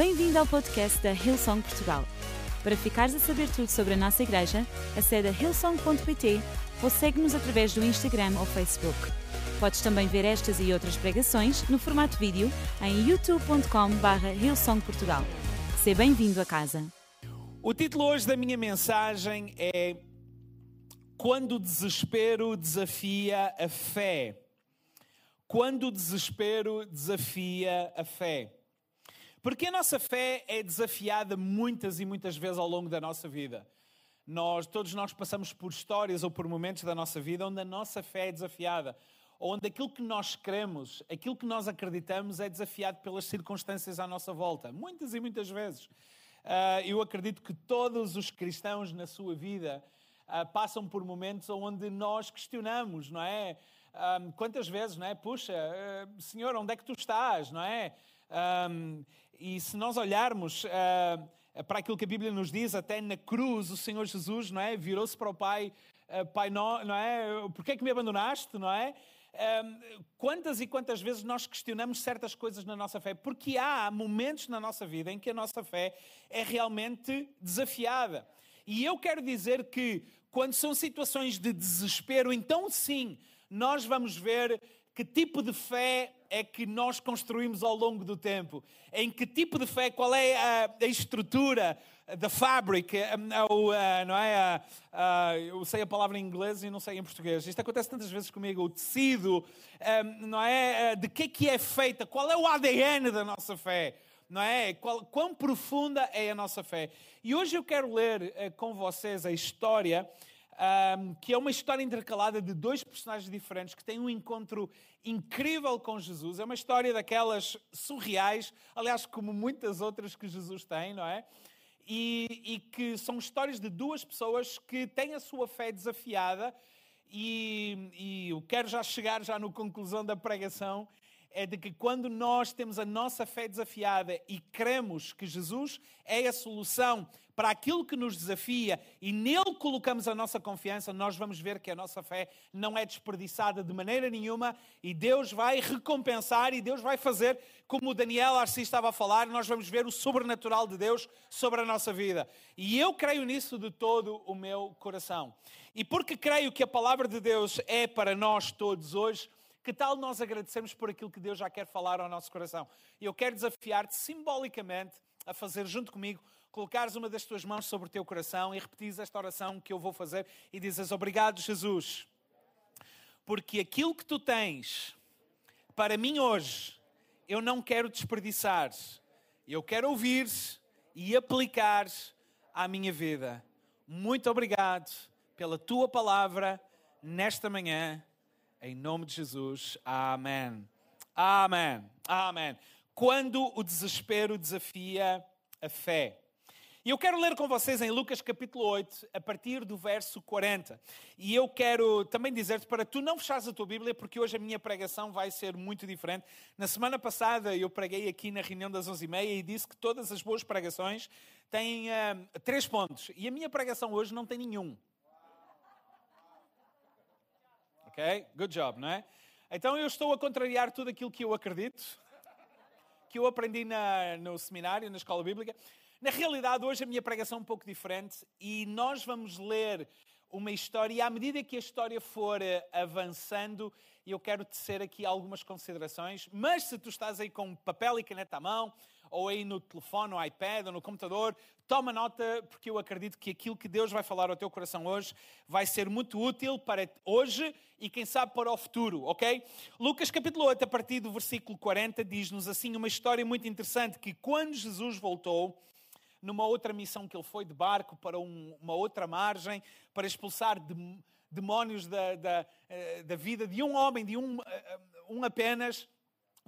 Bem-vindo ao podcast da Hillsong Portugal. Para ficares a saber tudo sobre a nossa igreja, acede a hillsong.pt ou segue-nos através do Instagram ou Facebook. Podes também ver estas e outras pregações no formato vídeo em youtube.com.br hillsongportugal. Seja bem-vindo a casa. O título hoje da minha mensagem é Quando o desespero desafia a fé. Quando o desespero desafia a fé. Porque a nossa fé é desafiada muitas e muitas vezes ao longo da nossa vida. Nós, todos nós passamos por histórias ou por momentos da nossa vida onde a nossa fé é desafiada, onde aquilo que nós queremos, aquilo que nós acreditamos é desafiado pelas circunstâncias à nossa volta. Muitas e muitas vezes. Uh, eu acredito que todos os cristãos na sua vida uh, passam por momentos onde nós questionamos, não é? Um, quantas vezes, não é? Puxa, Senhor, onde é que tu estás, não é? Um, e se nós olharmos uh, para aquilo que a Bíblia nos diz, até na cruz, o Senhor Jesus, não é? Virou-se para o Pai, uh, Pai, não, não é? Porquê é que me abandonaste, não é? Um, quantas e quantas vezes nós questionamos certas coisas na nossa fé? Porque há momentos na nossa vida em que a nossa fé é realmente desafiada. E eu quero dizer que quando são situações de desespero, então sim, nós vamos ver que tipo de fé é que nós construímos ao longo do tempo? Em que tipo de fé, qual é a, a estrutura da fabric, não é? eu sei a palavra em inglês e não sei em português. Isto acontece tantas vezes comigo. O tecido, não é? De que é que é feita? Qual é o ADN da nossa fé? Não é? Qual, quão profunda é a nossa fé? E hoje eu quero ler eh, com vocês a história um, que é uma história intercalada de dois personagens diferentes que têm um encontro incrível com Jesus. É uma história daquelas surreais, aliás, como muitas outras que Jesus tem, não é? E, e que são histórias de duas pessoas que têm a sua fé desafiada. E, e eu quero já chegar já no conclusão da pregação é de que quando nós temos a nossa fé desafiada e cremos que Jesus é a solução para aquilo que nos desafia e nele colocamos a nossa confiança, nós vamos ver que a nossa fé não é desperdiçada de maneira nenhuma e Deus vai recompensar e Deus vai fazer como o Daniel Arce estava a falar, nós vamos ver o sobrenatural de Deus sobre a nossa vida. E eu creio nisso de todo o meu coração. E porque creio que a palavra de Deus é para nós todos hoje, que tal nós agradecermos por aquilo que Deus já quer falar ao nosso coração? E eu quero desafiar-te simbolicamente a fazer junto comigo colocares uma das tuas mãos sobre o teu coração e repetires esta oração que eu vou fazer e dizes: Obrigado, Jesus, porque aquilo que tu tens para mim hoje, eu não quero desperdiçar, eu quero ouvir e aplicar à minha vida. Muito obrigado pela tua palavra nesta manhã, em nome de Jesus. Amém. Amém. Amém. Quando o desespero desafia a fé. E eu quero ler com vocês em Lucas capítulo 8, a partir do verso 40. E eu quero também dizer-te para tu não fechares a tua Bíblia, porque hoje a minha pregação vai ser muito diferente. Na semana passada eu preguei aqui na reunião das 11h30 e disse que todas as boas pregações têm uh, três pontos. E a minha pregação hoje não tem nenhum. Ok? Good job, não é? Então eu estou a contrariar tudo aquilo que eu acredito, que eu aprendi na, no seminário, na escola bíblica. Na realidade, hoje a minha pregação é um pouco diferente e nós vamos ler uma história e à medida que a história for eh, avançando, eu quero tecer aqui algumas considerações, mas se tu estás aí com papel e caneta à mão, ou aí no telefone, no iPad, ou no computador, toma nota, porque eu acredito que aquilo que Deus vai falar ao teu coração hoje vai ser muito útil para hoje e quem sabe para o futuro, ok? Lucas capítulo 8, a partir do versículo 40, diz-nos assim uma história muito interessante, que quando Jesus voltou, numa outra missão que ele foi de barco para um, uma outra margem, para expulsar demónios da, da, eh, da, vida de um homem, de um, eh, um apenas,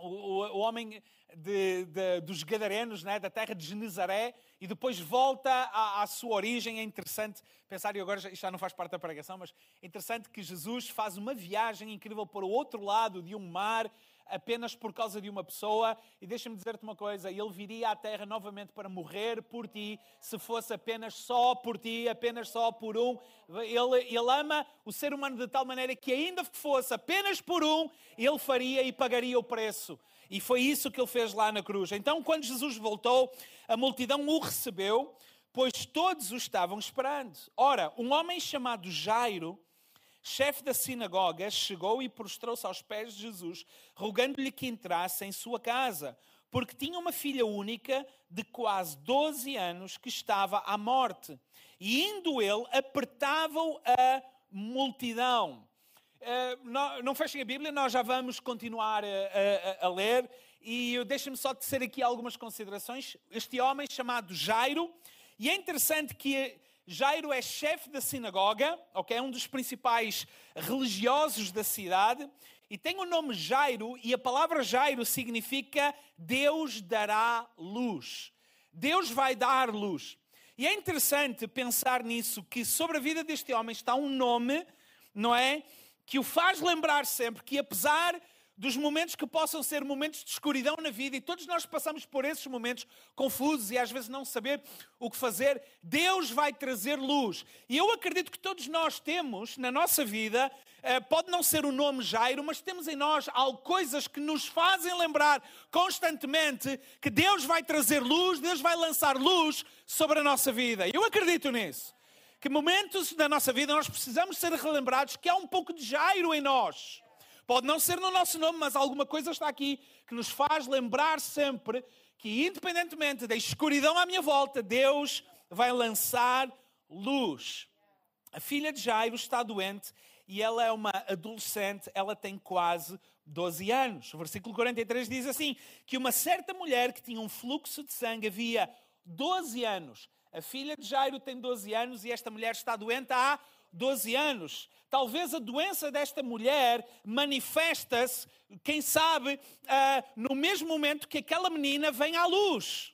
o, o homem de, de, dos Gadarenos, né, da terra de Genezaré, e depois volta à, à, sua origem. É interessante pensar, e agora isto já não faz parte da pregação, mas é interessante que Jesus faz uma viagem incrível para o outro lado de um mar, apenas por causa de uma pessoa. E deixa-me dizer-te uma coisa: ele viria à terra novamente para morrer por ti, se fosse apenas só por ti, apenas só por um. Ele, ele ama o ser humano de tal maneira que, ainda que fosse apenas por um, ele faria e pagaria o preço. E foi isso que ele fez lá na cruz. Então, quando Jesus voltou, a multidão o recebeu, pois todos o estavam esperando. Ora, um homem chamado Jairo, chefe da sinagoga, chegou e prostrou-se aos pés de Jesus, rogando-lhe que entrasse em sua casa, porque tinha uma filha única de quase 12 anos que estava à morte. E indo ele, apertava-o a multidão. Uh, não, não, fechem a Bíblia, nós já vamos continuar a, a, a ler. E deixem-me só tecer aqui algumas considerações. Este homem chamado Jairo, e é interessante que Jairo é chefe da sinagoga, okay? é um dos principais religiosos da cidade, e tem o nome Jairo, e a palavra Jairo significa Deus dará luz. Deus vai dar luz. E é interessante pensar nisso, que sobre a vida deste homem está um nome, não é? Que o faz lembrar sempre que, apesar dos momentos que possam ser momentos de escuridão na vida, e todos nós passamos por esses momentos confusos e às vezes não saber o que fazer, Deus vai trazer luz. E eu acredito que todos nós temos na nossa vida, eh, pode não ser o nome Jairo, mas temos em nós coisas que nos fazem lembrar constantemente que Deus vai trazer luz, Deus vai lançar luz sobre a nossa vida. Eu acredito nisso. Que momentos da nossa vida nós precisamos ser relembrados que há um pouco de Jairo em nós Pode não ser no nosso nome, mas alguma coisa está aqui que nos faz lembrar sempre que, independentemente da escuridão à minha volta, Deus vai lançar luz. A filha de Jairo está doente e ela é uma adolescente, ela tem quase 12 anos. O versículo 43 diz assim: que uma certa mulher que tinha um fluxo de sangue havia 12 anos. A filha de Jairo tem 12 anos e esta mulher está doente há 12 anos. Talvez a doença desta mulher manifesta-se, quem sabe, uh, no mesmo momento que aquela menina vem à luz.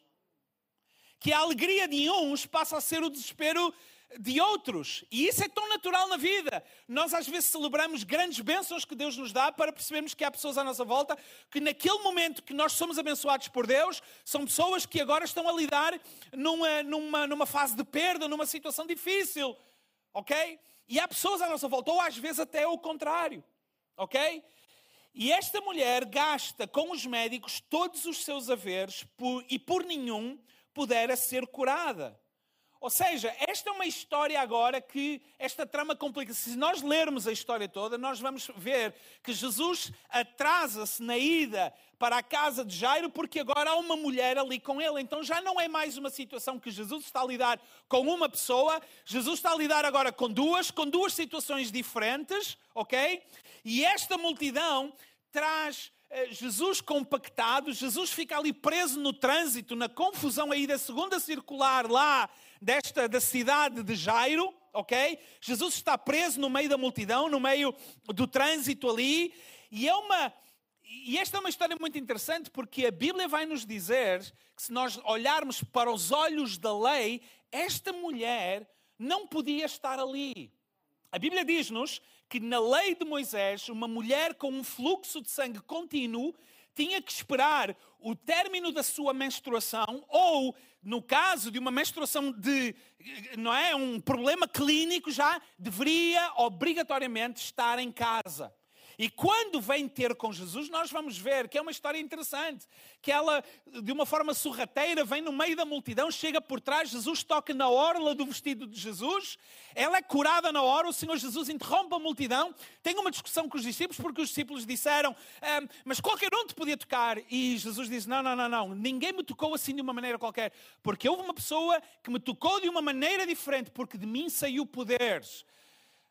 Que a alegria de uns passa a ser o desespero de outros. E isso é tão natural na vida. Nós às vezes celebramos grandes bênçãos que Deus nos dá para percebermos que há pessoas à nossa volta que naquele momento que nós somos abençoados por Deus, são pessoas que agora estão a lidar numa, numa, numa fase de perda, numa situação difícil. Ok? E há pessoas à nossa volta, ou às vezes até o contrário, ok? E esta mulher gasta com os médicos todos os seus haveres por, e por nenhum pudera ser curada. Ou seja, esta é uma história agora que esta trama complica. Se nós lermos a história toda, nós vamos ver que Jesus atrasa-se na ida para a casa de Jairo porque agora há uma mulher ali com ele. Então já não é mais uma situação que Jesus está a lidar com uma pessoa, Jesus está a lidar agora com duas, com duas situações diferentes, ok? E esta multidão traz eh, Jesus compactado, Jesus fica ali preso no trânsito, na confusão aí da segunda circular lá desta da cidade de Jairo, ok? Jesus está preso no meio da multidão, no meio do trânsito ali, e é uma e esta é uma história muito interessante porque a Bíblia vai nos dizer que se nós olharmos para os olhos da lei, esta mulher não podia estar ali. A Bíblia diz-nos que na lei de Moisés, uma mulher com um fluxo de sangue contínuo tinha que esperar o término da sua menstruação ou, no caso de uma menstruação de, não é, um problema clínico, já deveria obrigatoriamente estar em casa. E quando vem ter com Jesus, nós vamos ver que é uma história interessante. Que ela, de uma forma sorrateira, vem no meio da multidão, chega por trás, Jesus toca na orla do vestido de Jesus, ela é curada na hora, o Senhor Jesus interrompe a multidão, tem uma discussão com os discípulos, porque os discípulos disseram, mas qualquer um te podia tocar. E Jesus diz: Não, não, não, não, ninguém me tocou assim de uma maneira qualquer, porque houve uma pessoa que me tocou de uma maneira diferente, porque de mim saiu poderes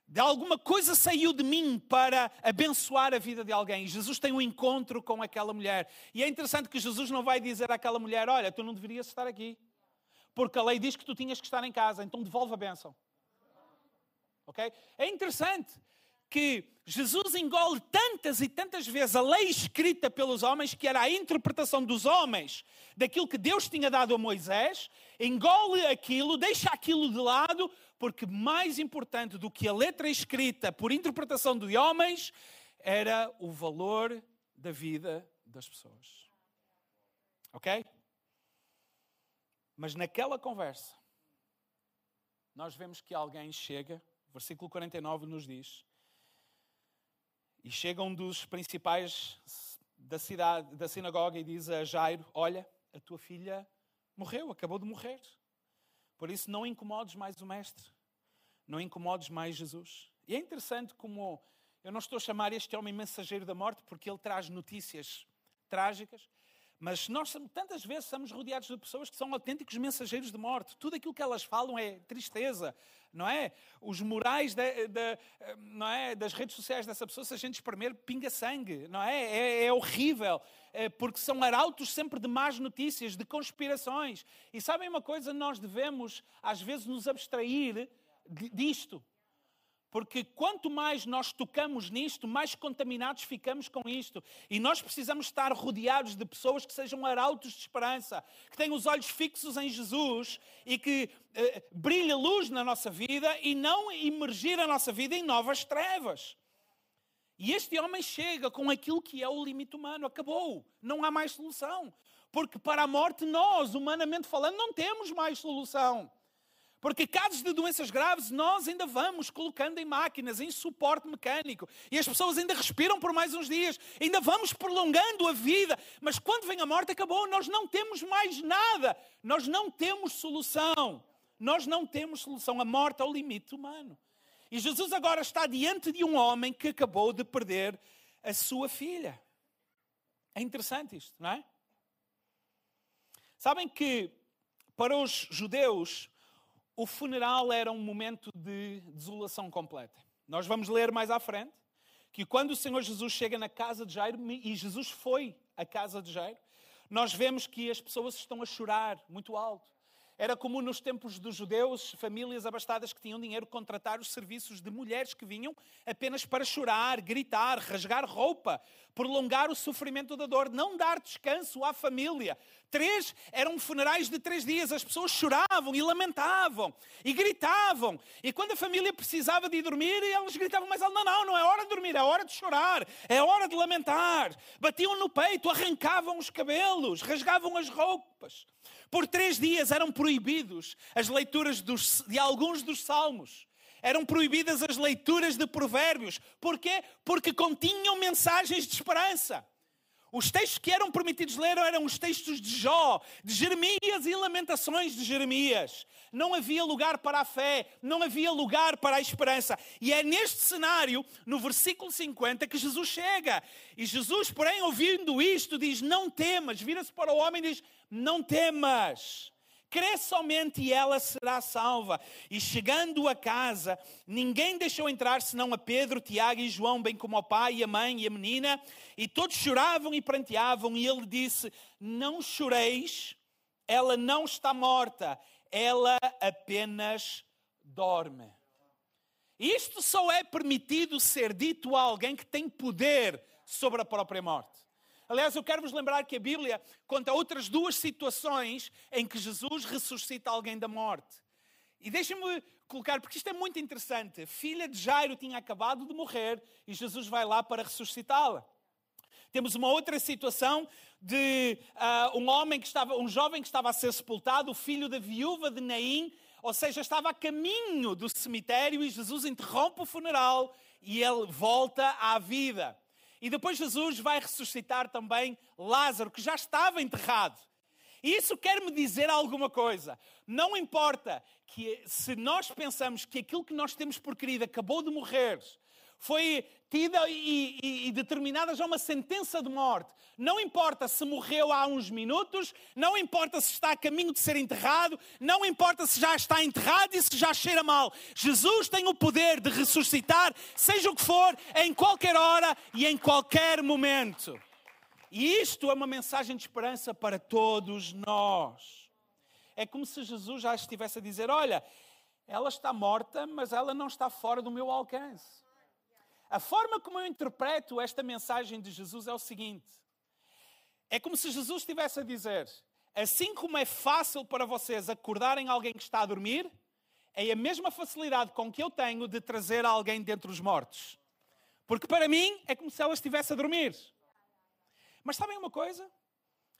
de alguma coisa saiu de mim para abençoar a vida de alguém. Jesus tem um encontro com aquela mulher. E é interessante que Jesus não vai dizer àquela mulher: Olha, tu não deverias estar aqui, porque a lei diz que tu tinhas que estar em casa, então devolve a bênção. Ok? É interessante que Jesus engole tantas e tantas vezes a lei escrita pelos homens, que era a interpretação dos homens daquilo que Deus tinha dado a Moisés, engole aquilo, deixa aquilo de lado, porque mais importante do que a letra escrita por interpretação de homens era o valor da vida das pessoas. Ok? Mas naquela conversa, nós vemos que alguém chega, versículo 49 nos diz, e chega um dos principais da cidade, da sinagoga, e diz a Jairo: Olha, a tua filha morreu, acabou de morrer. Por isso, não incomodes mais o Mestre, não incomodes mais Jesus. E é interessante como eu não estou a chamar este homem mensageiro da morte, porque ele traz notícias trágicas, mas nós tantas vezes somos rodeados de pessoas que são autênticos mensageiros de morte. Tudo aquilo que elas falam é tristeza, não é? Os morais de, de, não é? das redes sociais dessa pessoa, se a gente espremer, pinga sangue, não é? É, é horrível, é, porque são arautos sempre de más notícias, de conspirações. E sabem uma coisa? Nós devemos, às vezes, nos abstrair disto. Porque quanto mais nós tocamos nisto, mais contaminados ficamos com isto. E nós precisamos estar rodeados de pessoas que sejam arautos de esperança, que tenham os olhos fixos em Jesus e que eh, brilhe luz na nossa vida e não imergir a nossa vida em novas trevas. E este homem chega com aquilo que é o limite humano. Acabou. Não há mais solução. Porque para a morte, nós, humanamente falando, não temos mais solução. Porque casos de doenças graves nós ainda vamos colocando em máquinas, em suporte mecânico. E as pessoas ainda respiram por mais uns dias. Ainda vamos prolongando a vida. Mas quando vem a morte, acabou. Nós não temos mais nada. Nós não temos solução. Nós não temos solução. A morte é o limite humano. E Jesus agora está diante de um homem que acabou de perder a sua filha. É interessante isto, não é? Sabem que para os judeus o funeral era um momento de desolação completa. Nós vamos ler mais à frente que quando o Senhor Jesus chega na casa de Jairo, e Jesus foi à casa de Jairo, nós vemos que as pessoas estão a chorar muito alto. Era comum nos tempos dos judeus, famílias abastadas que tinham dinheiro, contratar os serviços de mulheres que vinham apenas para chorar, gritar, rasgar roupa, prolongar o sofrimento da dor, não dar descanso à família. Três eram funerais de três dias, as pessoas choravam e lamentavam e gritavam. E quando a família precisava de ir dormir, eles gritavam mais alto: não, não, não é hora de dormir, é hora de chorar, é hora de lamentar. Batiam no peito, arrancavam os cabelos, rasgavam as roupas. Por três dias eram proibidos as leituras dos, de alguns dos salmos. Eram proibidas as leituras de provérbios. Porquê? Porque continham mensagens de esperança. Os textos que eram permitidos ler eram os textos de Jó, de Jeremias e Lamentações de Jeremias. Não havia lugar para a fé, não havia lugar para a esperança. E é neste cenário, no versículo 50, que Jesus chega. E Jesus, porém, ouvindo isto, diz: Não temas. Vira-se para o homem e diz: Não temas crê somente e ela será salva. E chegando a casa, ninguém deixou entrar senão a Pedro, Tiago e João, bem como o pai e a mãe e a menina, e todos choravam e pranteavam, e ele disse: Não choreis, ela não está morta, ela apenas dorme. Isto só é permitido ser dito a alguém que tem poder sobre a própria morte. Aliás, eu quero vos lembrar que a Bíblia conta outras duas situações em que Jesus ressuscita alguém da morte. E deixem-me colocar, porque isto é muito interessante. A filha de Jairo tinha acabado de morrer e Jesus vai lá para ressuscitá-la. Temos uma outra situação de uh, um homem que estava, um jovem que estava a ser sepultado, o filho da viúva de Naim, ou seja, estava a caminho do cemitério e Jesus interrompe o funeral e ele volta à vida. E depois Jesus vai ressuscitar também Lázaro, que já estava enterrado. E isso quer me dizer alguma coisa. Não importa que se nós pensamos que aquilo que nós temos por querido acabou de morrer, foi tida e, e, e, determinada já uma sentença de morte. Não importa se morreu há uns minutos, não importa se está a caminho de ser enterrado, não importa se já está enterrado e se já cheira mal. Jesus tem o poder de ressuscitar, seja o que for, em qualquer hora e em qualquer momento. E isto é uma mensagem de esperança para todos nós. É como se Jesus já estivesse a dizer: Olha, ela está morta, mas ela não está fora do meu alcance. A forma como eu interpreto esta mensagem de Jesus é o seguinte: é como se Jesus estivesse a dizer, assim como é fácil para vocês acordarem alguém que está a dormir, é a mesma facilidade com que eu tenho de trazer alguém dentre os mortos. Porque para mim é como se ela estivesse a dormir. Mas sabem uma coisa?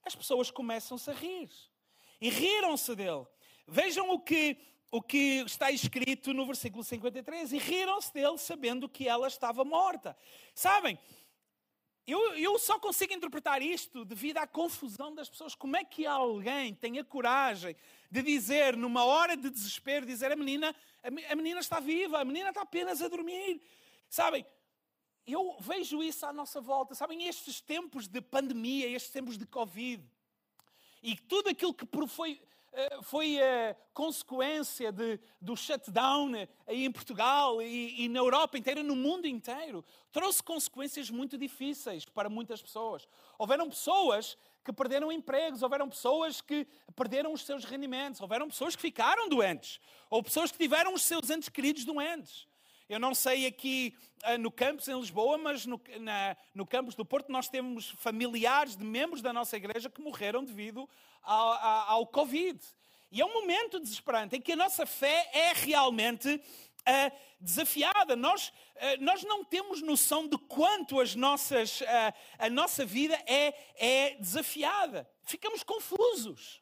As pessoas começam-se a rir. E riram-se dele. Vejam o que o que está escrito no versículo 53 e riram-se dele sabendo que ela estava morta. Sabem, eu, eu só consigo interpretar isto devido à confusão das pessoas. Como é que alguém tem a coragem de dizer, numa hora de desespero, dizer a menina, a menina está viva, a menina está apenas a dormir. Sabem, eu vejo isso à nossa volta. Sabem, estes tempos de pandemia, estes tempos de Covid, e tudo aquilo que foi, foi a consequência de, do shutdown aí em Portugal e, e, na Europa inteira, no mundo inteiro, trouxe consequências muito difíceis para muitas pessoas. Houveram pessoas que perderam empregos, houveram pessoas que perderam os seus rendimentos, houveram pessoas que ficaram doentes, ou pessoas que tiveram os seus entes queridos doentes. Eu não sei aqui uh, no campus em Lisboa, mas no, na, no campus do Porto nós temos familiares de membros da nossa igreja que morreram devido ao, ao, ao Covid. E é um momento desesperante em que a nossa fé é realmente uh, desafiada. Nós, uh, nós não temos noção de quanto as nossas, uh, a nossa vida é, é desafiada. Ficamos confusos.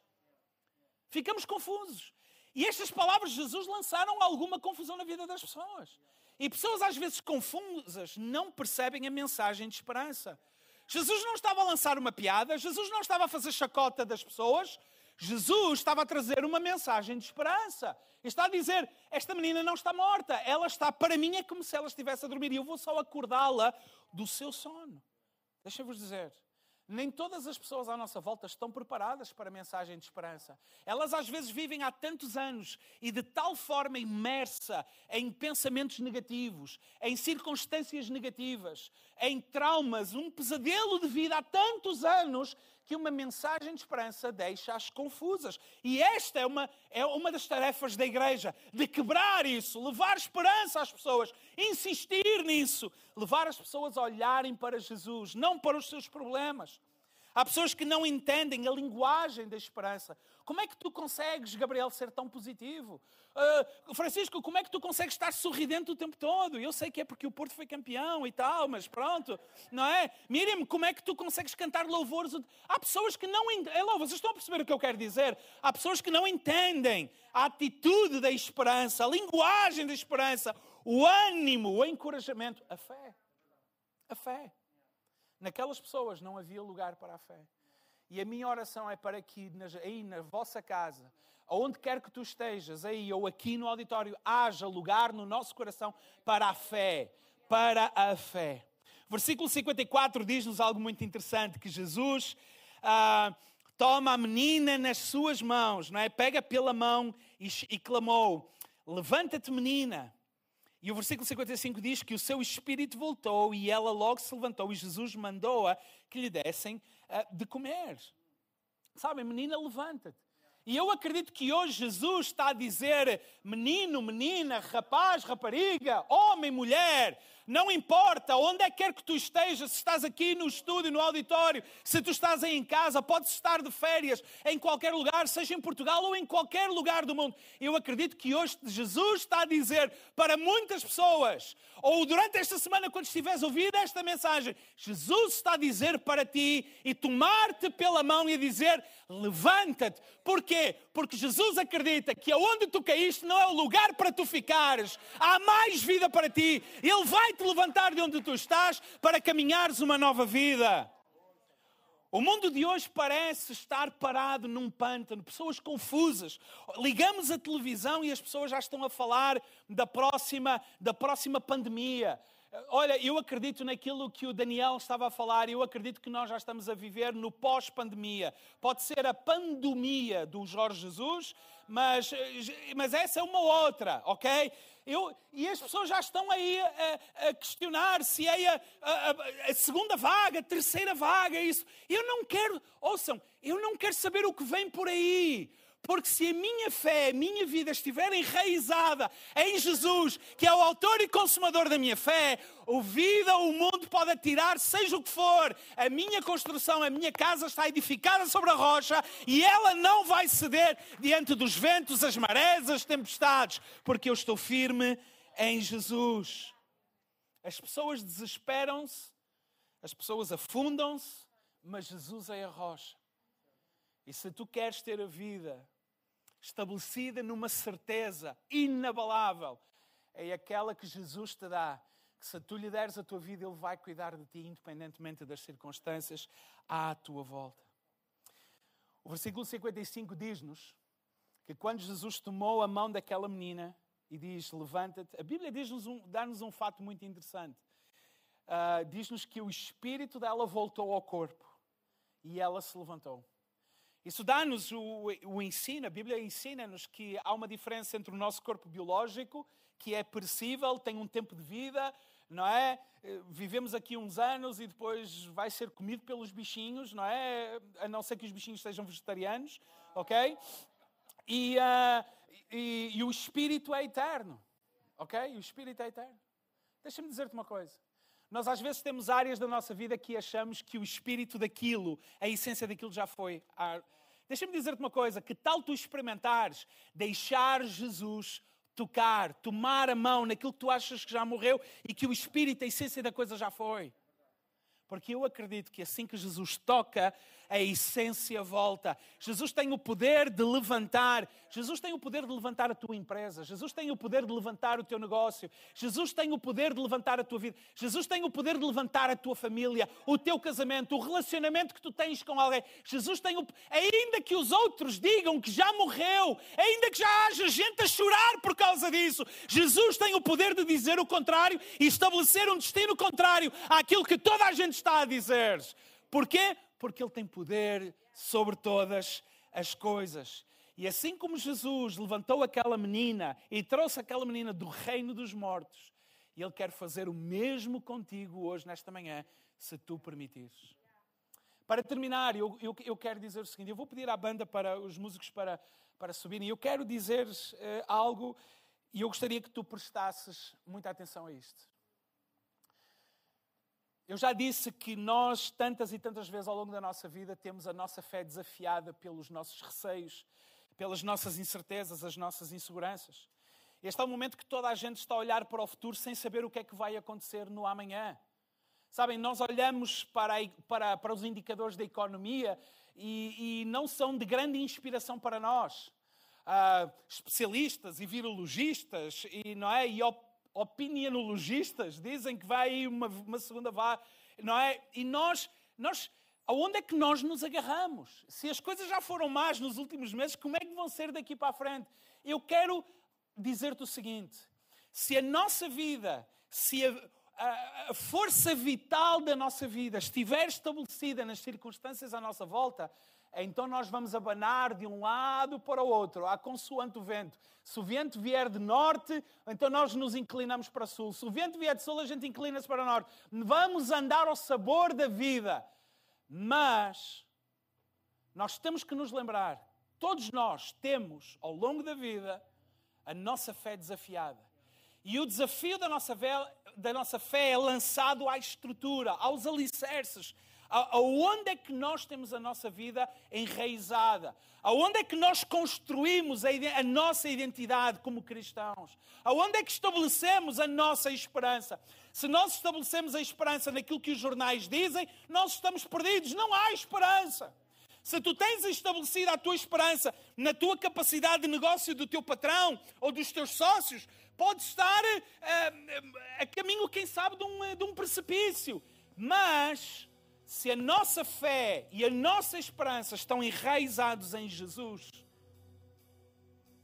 Ficamos confusos. E estas palavras de Jesus lançaram alguma confusão na vida das pessoas. E pessoas às vezes confusas não percebem a mensagem de esperança. Jesus não estava a lançar uma piada, Jesus não estava a fazer chacota das pessoas, Jesus estava a trazer uma mensagem de esperança. Está a dizer: esta menina não está morta, ela está, para mim, é como se ela estivesse a dormir e eu vou só acordá-la do seu sono. Deixa-vos dizer. Nem todas as pessoas à nossa volta estão preparadas para a mensagem de esperança. Elas às vezes vivem há tantos anos e de tal forma imersa em pensamentos negativos, em circunstâncias negativas, em traumas, um pesadelo de vida há tantos anos que uma mensagem de esperança deixa-as confusas. E esta é uma, é uma das tarefas da igreja, de quebrar isso, levar esperança às pessoas, insistir nisso, levar as pessoas a olharem para Jesus, não para os seus problemas. Há pessoas que não entendem a linguagem da esperança. Como é que tu consegues, Gabriel, ser tão positivo? Uh, Francisco, como é que tu consegues estar sorridente o tempo todo? Eu sei que é porque o Porto foi campeão e tal, mas pronto, não é? Miriam, como é que tu consegues cantar louvores? Há pessoas que não entendem. É, vocês estão a perceber o que eu quero dizer? Há pessoas que não entendem a atitude da esperança, a linguagem da esperança, o ânimo, o encorajamento, a fé. A fé. Naquelas pessoas não havia lugar para a fé. E a minha oração é para que aí na vossa casa, onde quer que tu estejas, aí ou aqui no auditório, haja lugar no nosso coração para a fé. Para a fé. Versículo 54 diz-nos algo muito interessante: que Jesus ah, toma a menina nas suas mãos, não é? Pega pela mão e, e clamou: Levanta-te, menina. E o versículo 55 diz que o seu espírito voltou e ela logo se levantou e Jesus mandou-a que lhe dessem uh, de comer. Sabem, menina, levanta-te. E eu acredito que hoje Jesus está a dizer: menino, menina, rapaz, rapariga, homem, mulher, não importa onde é que quer que tu estejas, se estás aqui no estúdio, no auditório, se tu estás aí em casa, podes estar de férias em qualquer lugar, seja em Portugal ou em qualquer lugar do mundo. Eu acredito que hoje Jesus está a dizer para muitas pessoas, ou durante esta semana, quando estiveres a ouvir esta mensagem, Jesus está a dizer para ti e tomar-te pela mão e a dizer: levanta-te. Porquê? Porque Jesus acredita que aonde tu caíste não é o lugar para tu ficares, há mais vida para ti. Ele vai te levantar de onde tu estás para caminhares uma nova vida. O mundo de hoje parece estar parado num pântano, pessoas confusas. Ligamos a televisão e as pessoas já estão a falar da próxima, da próxima pandemia. Olha, eu acredito naquilo que o Daniel estava a falar, eu acredito que nós já estamos a viver no pós-pandemia. Pode ser a pandemia do Jorge Jesus, mas, mas essa é uma outra, ok? Eu, e as pessoas já estão aí a, a questionar se é a, a, a, segunda vaga, a terceira vaga, isso. Eu não quero, ouçam, eu não quero saber o que vem por aí. Porque se a minha fé, a minha vida estiver enraizada em Jesus, que é o autor e consumador da minha fé, o vida, o mundo pode atirar, seja o que for. A minha construção, a minha casa está edificada sobre a rocha e ela não vai ceder diante dos ventos, as marés, as tempestades, porque eu estou firme em Jesus. As pessoas desesperam-se, as pessoas afundam-se, mas Jesus é a rocha. E se tu queres ter a vida estabelecida numa certeza inabalável, é aquela que Jesus te dá, que se tu lhe deres a tua vida, Ele vai cuidar de ti, independentemente das circunstâncias à tua volta. O versículo 55 diz-nos que quando Jesus tomou a mão daquela menina e diz: Levanta-te, a Bíblia diz-nos um, dá-nos um fato muito interessante. Uh, diz-nos que o espírito dela voltou ao corpo e ela se levantou. Isso dá-nos o, o ensino, a Bíblia ensina-nos que há uma diferença entre o nosso corpo biológico, que é perecível, tem um tempo de vida, não é? Eh, vivemos aqui uns anos e depois vai ser comido pelos bichinhos, não é? A não ser que os bichinhos sejam vegetarianos, ok? E, uh, e, e o espírito é eterno, ok? O espírito é eterno. Deixa-me dizer-te uma coisa. Nós às vezes temos áreas da nossa vida que achamos que o espírito daquilo, a essência daquilo já foi. Deixa-me dizer-te uma coisa: que tal tu experimentares deixar Jesus tocar, tomar a mão naquilo que tu achas que já morreu e que o espírito, a essência da coisa já foi. Porque eu acredito que assim que Jesus toca, a essência volta. Jesus tem o poder de levantar. Jesus tem o poder de levantar a tua empresa. Jesus tem o poder de levantar o teu negócio. Jesus tem o poder de levantar a tua vida. Jesus tem o poder de levantar a tua família, o teu casamento, o relacionamento que tu tens com alguém. Jesus tem o ainda que os outros digam que já morreu, ainda que já haja gente a chorar por causa disso, Jesus tem o poder de dizer o contrário e estabelecer um destino contrário àquilo que toda a gente está a dizer. Porquê? Porque Ele tem poder sobre todas as coisas. E assim como Jesus levantou aquela menina e trouxe aquela menina do reino dos mortos, Ele quer fazer o mesmo contigo hoje, nesta manhã, se tu permitires. Para terminar, eu, eu, eu quero dizer o seguinte: eu vou pedir à banda para os músicos para, para subirem. Eu quero dizer uh, algo e eu gostaria que tu prestasses muita atenção a isto. Eu já disse que nós, tantas e tantas vezes ao longo da nossa vida, temos a nossa fé desafiada pelos nossos receios, pelas nossas incertezas, as nossas inseguranças. Este é o momento que toda a gente está a olhar para o futuro sem saber o que é que vai acontecer no amanhã. Sabem, nós olhamos para, para, para os indicadores da economia e, e, não são de grande inspiração para nós. Uh, especialistas e virologistas e, não é, e opinionologistas dizem que vai aí uma, uma segunda vá, não é? E nós, nós, aonde é que nós nos agarramos? Se as coisas já foram más nos últimos meses, como é que vão ser daqui para a frente? Eu quero dizer-te o seguinte: se a nossa vida, se a, a, a força vital da nossa vida estiver estabelecida nas circunstâncias à nossa volta, então nós vamos abanar de um lado para o outro, a consoante o vento. Se o vento vier de norte, então nós nos inclinamos para sul. Se o vento vier de sul, a gente inclina-se para norte. Vamos andar ao sabor da vida. Mas nós temos que nos lembrar, todos nós temos ao longo da vida a nossa fé desafiada. E o desafio da nossa fé, da nossa fé é lançado à estrutura, aos alicerces, Aonde é que nós temos a nossa vida enraizada? Aonde é que nós construímos a, a, nossa identidade como cristãos? Aonde é que estabelecemos a nossa esperança? Se nós estabelecemos a esperança naquilo que os jornais dizem, nós estamos perdidos. Não há esperança. Se tu tens estabelecido a tua esperança na tua capacidade de negócio do teu patrão ou dos teus sócios, pode estar uh, a caminho, quem sabe, de um, de um precipício. Mas se a nossa fé e a nossa esperança estão enraizados em Jesus,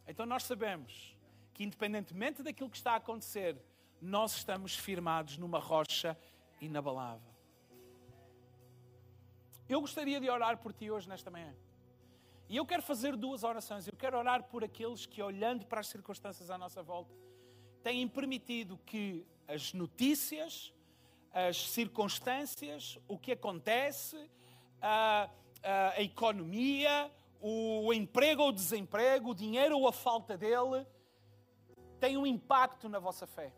então nós sabemos que, independentemente daquilo que está a acontecer, nós estamos firmados numa rocha inabalável. Eu gostaria de orar por ti hoje, nesta manhã. E eu quero fazer duas orações. Eu quero orar por aqueles que, olhando para as circunstâncias à nossa volta, têm permitido que as notícias, as circunstâncias, o que acontece, a, a, a economia, o emprego ou o desemprego, o dinheiro ou a falta dele, tem um impacto na vossa fé.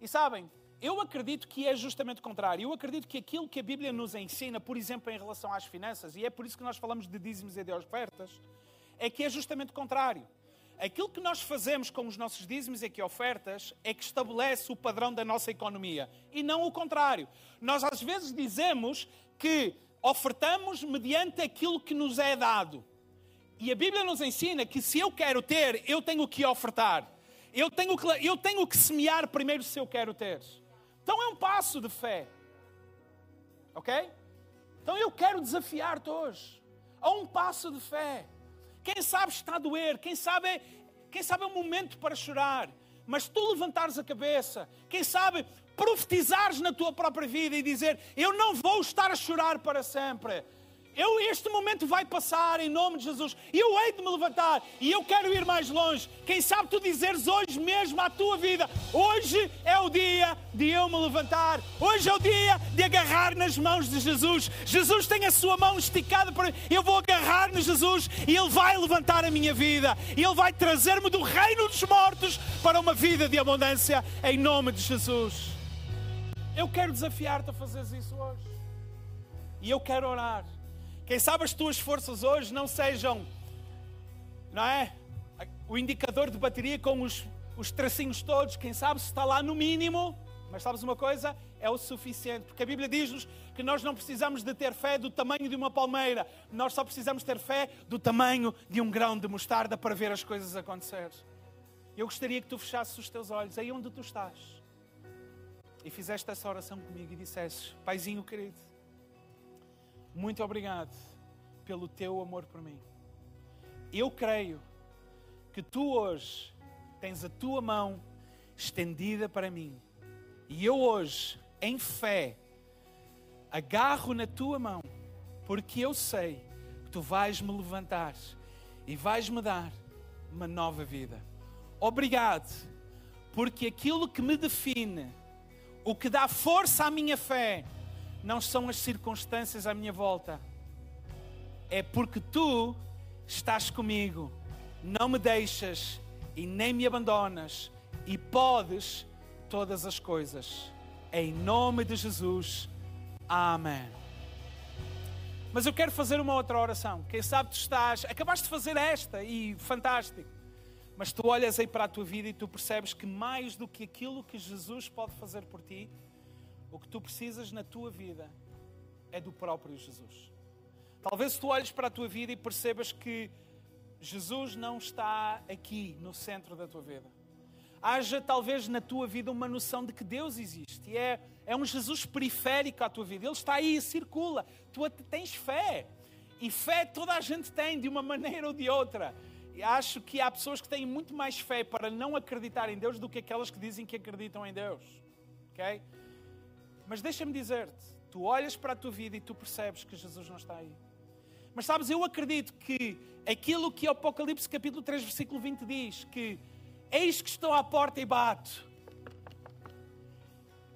E sabem, eu acredito que é justamente o contrário. Eu acredito que aquilo que a Bíblia nos ensina, por exemplo, em relação às finanças, e é por isso que nós falamos de dízimos e de ofertas, é que é justamente o contrário. Aquilo que nós fazemos com os nossos dízimos e ofertas é que estabelece o padrão da nossa economia e não o contrário. Nós às vezes dizemos que ofertamos mediante aquilo que nos é dado. E a Bíblia nos ensina que se eu quero ter, eu tenho que ofertar. Eu tenho que, eu tenho que semear primeiro se eu quero ter. Então é um passo de fé. Ok? Então eu quero desafiar-te hoje a um passo de fé. Quem sabe está a doer, quem sabe, quem sabe é um momento para chorar, mas tu levantares a cabeça, quem sabe profetizares na tua própria vida e dizer: Eu não vou estar a chorar para sempre. Eu, este momento vai passar em nome de Jesus. E eu hei de me levantar. E eu quero ir mais longe. Quem sabe tu dizeres hoje mesmo à tua vida: Hoje é o dia de eu me levantar. Hoje é o dia de agarrar nas mãos de Jesus. Jesus tem a sua mão esticada para mim. Eu vou agarrar no Jesus e Ele vai levantar a minha vida. Ele vai trazer-me do reino dos mortos para uma vida de abundância em nome de Jesus. Eu quero desafiar-te a fazer isso hoje. E eu quero orar. Quem sabe as tuas forças hoje não sejam, não é? O indicador de bateria com os, os tracinhos todos, quem sabe se está lá no mínimo, mas sabes uma coisa? É o suficiente, porque a Bíblia diz-nos que nós não precisamos de ter fé do tamanho de uma palmeira, nós só precisamos ter fé do tamanho de um grão de mostarda para ver as coisas acontecer. Eu gostaria que tu fechasses os teus olhos aí onde tu estás e fizeste essa oração comigo e dissesses: Paizinho querido, muito obrigado pelo teu amor por mim. Eu creio que tu hoje tens a tua mão estendida para mim. E eu hoje, em fé, agarro na tua mão, porque eu sei que tu vais me levantar e vais me dar uma nova vida. Obrigado, porque aquilo que me define, o que dá força à minha fé, não são as circunstâncias à minha volta, é porque tu estás comigo, não me deixas e nem me abandonas e podes todas as coisas. Em nome de Jesus. Amém. Mas eu quero fazer uma outra oração. Quem sabe tu estás, acabaste de fazer esta e fantástico. Mas tu olhas aí para a tua vida e tu percebes que mais do que aquilo que Jesus pode fazer por ti, o que tu precisas na tua vida é do próprio Jesus. Talvez tu olhes para a tua vida e percebas que Jesus não está aqui no centro da tua vida. Haja talvez na tua vida uma noção de que Deus existe e é, é um Jesus periférico à tua vida. Ele está aí, circula. Tu tens fé. E fé toda a gente tem, de uma maneira ou de outra. E acho que há pessoas que têm muito mais fé para não acreditar em Deus do que aquelas que dizem que acreditam em Deus. Ok? Mas deixa-me dizer-te, tu olhas para a tua vida e tu percebes que Jesus não está aí. Mas sabes, eu acredito que aquilo que Apocalipse capítulo 3, versículo 20 diz, que eis que estou à porta e bato.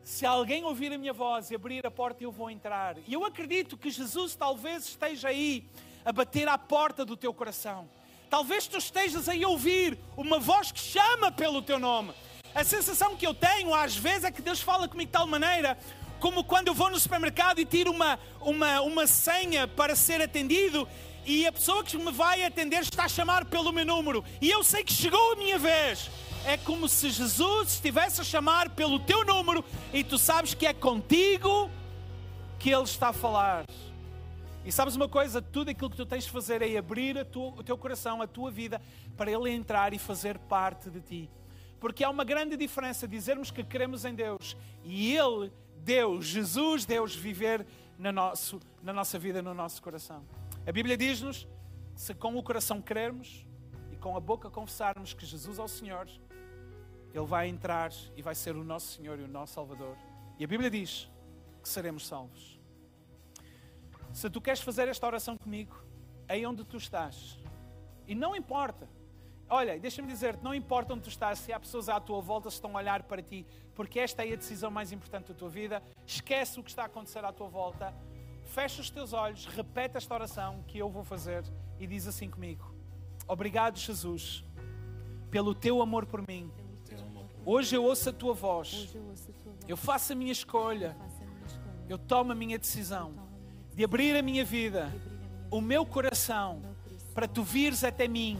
Se alguém ouvir a minha voz e abrir a porta, eu vou entrar. E eu acredito que Jesus talvez esteja aí a bater à porta do teu coração. Talvez tu estejas aí a ouvir uma voz que chama pelo teu nome. A sensação que eu tenho às vezes é que Deus fala comigo de tal maneira como quando eu vou no supermercado e tiro uma, uma, uma senha para ser atendido e a pessoa que me vai atender está a chamar pelo meu número e eu sei que chegou a minha vez. É como se Jesus estivesse a chamar pelo teu número e tu sabes que é contigo que Ele está a falar. E sabes uma coisa? Tudo aquilo que tu tens de fazer é abrir o teu coração, a tua vida, para Ele entrar e fazer parte de ti. Porque há uma grande diferença dizermos que queremos em Deus e Ele Deus, Jesus, Deus, viver na, nosso, na nossa vida, no nosso coração. A Bíblia diz-nos se com o coração crermos e com a boca confessarmos que Jesus é o Senhor, Ele vai entrar e vai ser o nosso Senhor e o nosso Salvador. E a Bíblia diz que seremos salvos. Se tu queres fazer esta oração comigo, aí onde tu estás, e não importa, Olha, deixa-me dizer-te, não importa onde tu estás, se há pessoas à tua volta que estão a olhar para ti, porque esta é a decisão mais importante da tua vida, esquece o que está a acontecer à tua volta, fecha os teus olhos, repete esta oração que eu vou fazer e diz assim comigo: Obrigado, Jesus, pelo teu amor por mim. Hoje eu ouço a tua voz, eu faço a minha escolha, eu tomo a minha decisão de abrir a minha vida, o meu coração, para tu vires até mim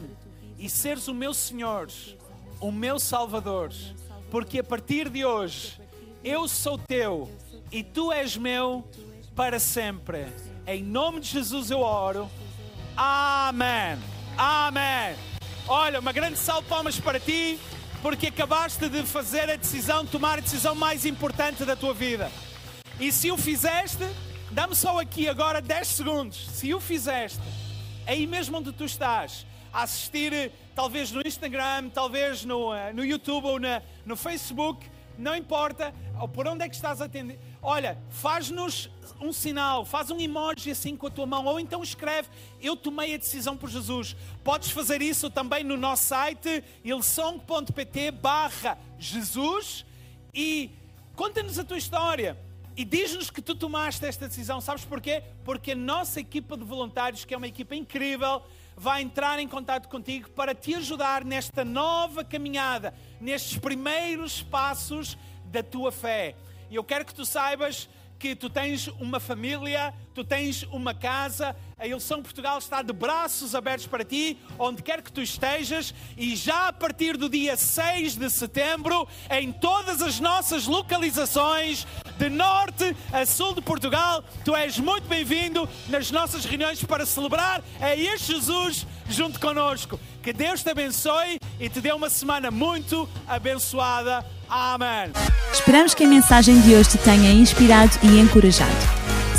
e seres o meu Senhor, o meu Salvador, porque a partir de hoje eu sou teu e tu és meu para sempre. Em nome de Jesus eu oro. Amém. Amém. Olha, uma grande salva de palmas para ti. porque acabaste de fazer a decisão, tomar a decisão mais importante da tua vida. E se o fizeste, dá-me só aqui agora 10 segundos. Se o fizeste, aí mesmo onde tu estás, a assistir talvez no Instagram, talvez no, eh, no YouTube ou na, no Facebook, não importa ou por onde é que estás a atender. Olha, faz-nos um sinal, faz um emoji assim com a tua mão, ou então escreve: Eu tomei a decisão por Jesus. Podes fazer isso também no nosso site, ilsong.pt/barra Jesus e conta-nos a tua história. E diz-nos que tu tomaste esta decisão, sabes porquê? Porque a nossa equipa de voluntários, que é uma equipa incrível, vai entrar em contato contigo para te ajudar nesta nova caminhada, nestes primeiros passos da tua fé. E eu quero que tu saibas que tu tens uma família, tu tens uma casa, a Ilção Portugal está de braços abertos para ti, onde quer que tu estejas, e já a partir do dia 6 de setembro, em todas as nossas localizações, de norte a sul de Portugal, tu és muito bem-vindo nas nossas reuniões para celebrar a este Jesus junto conosco. Que Deus te abençoe e te dê uma semana muito abençoada. Amém. Esperamos que a mensagem de hoje te tenha inspirado e encorajado.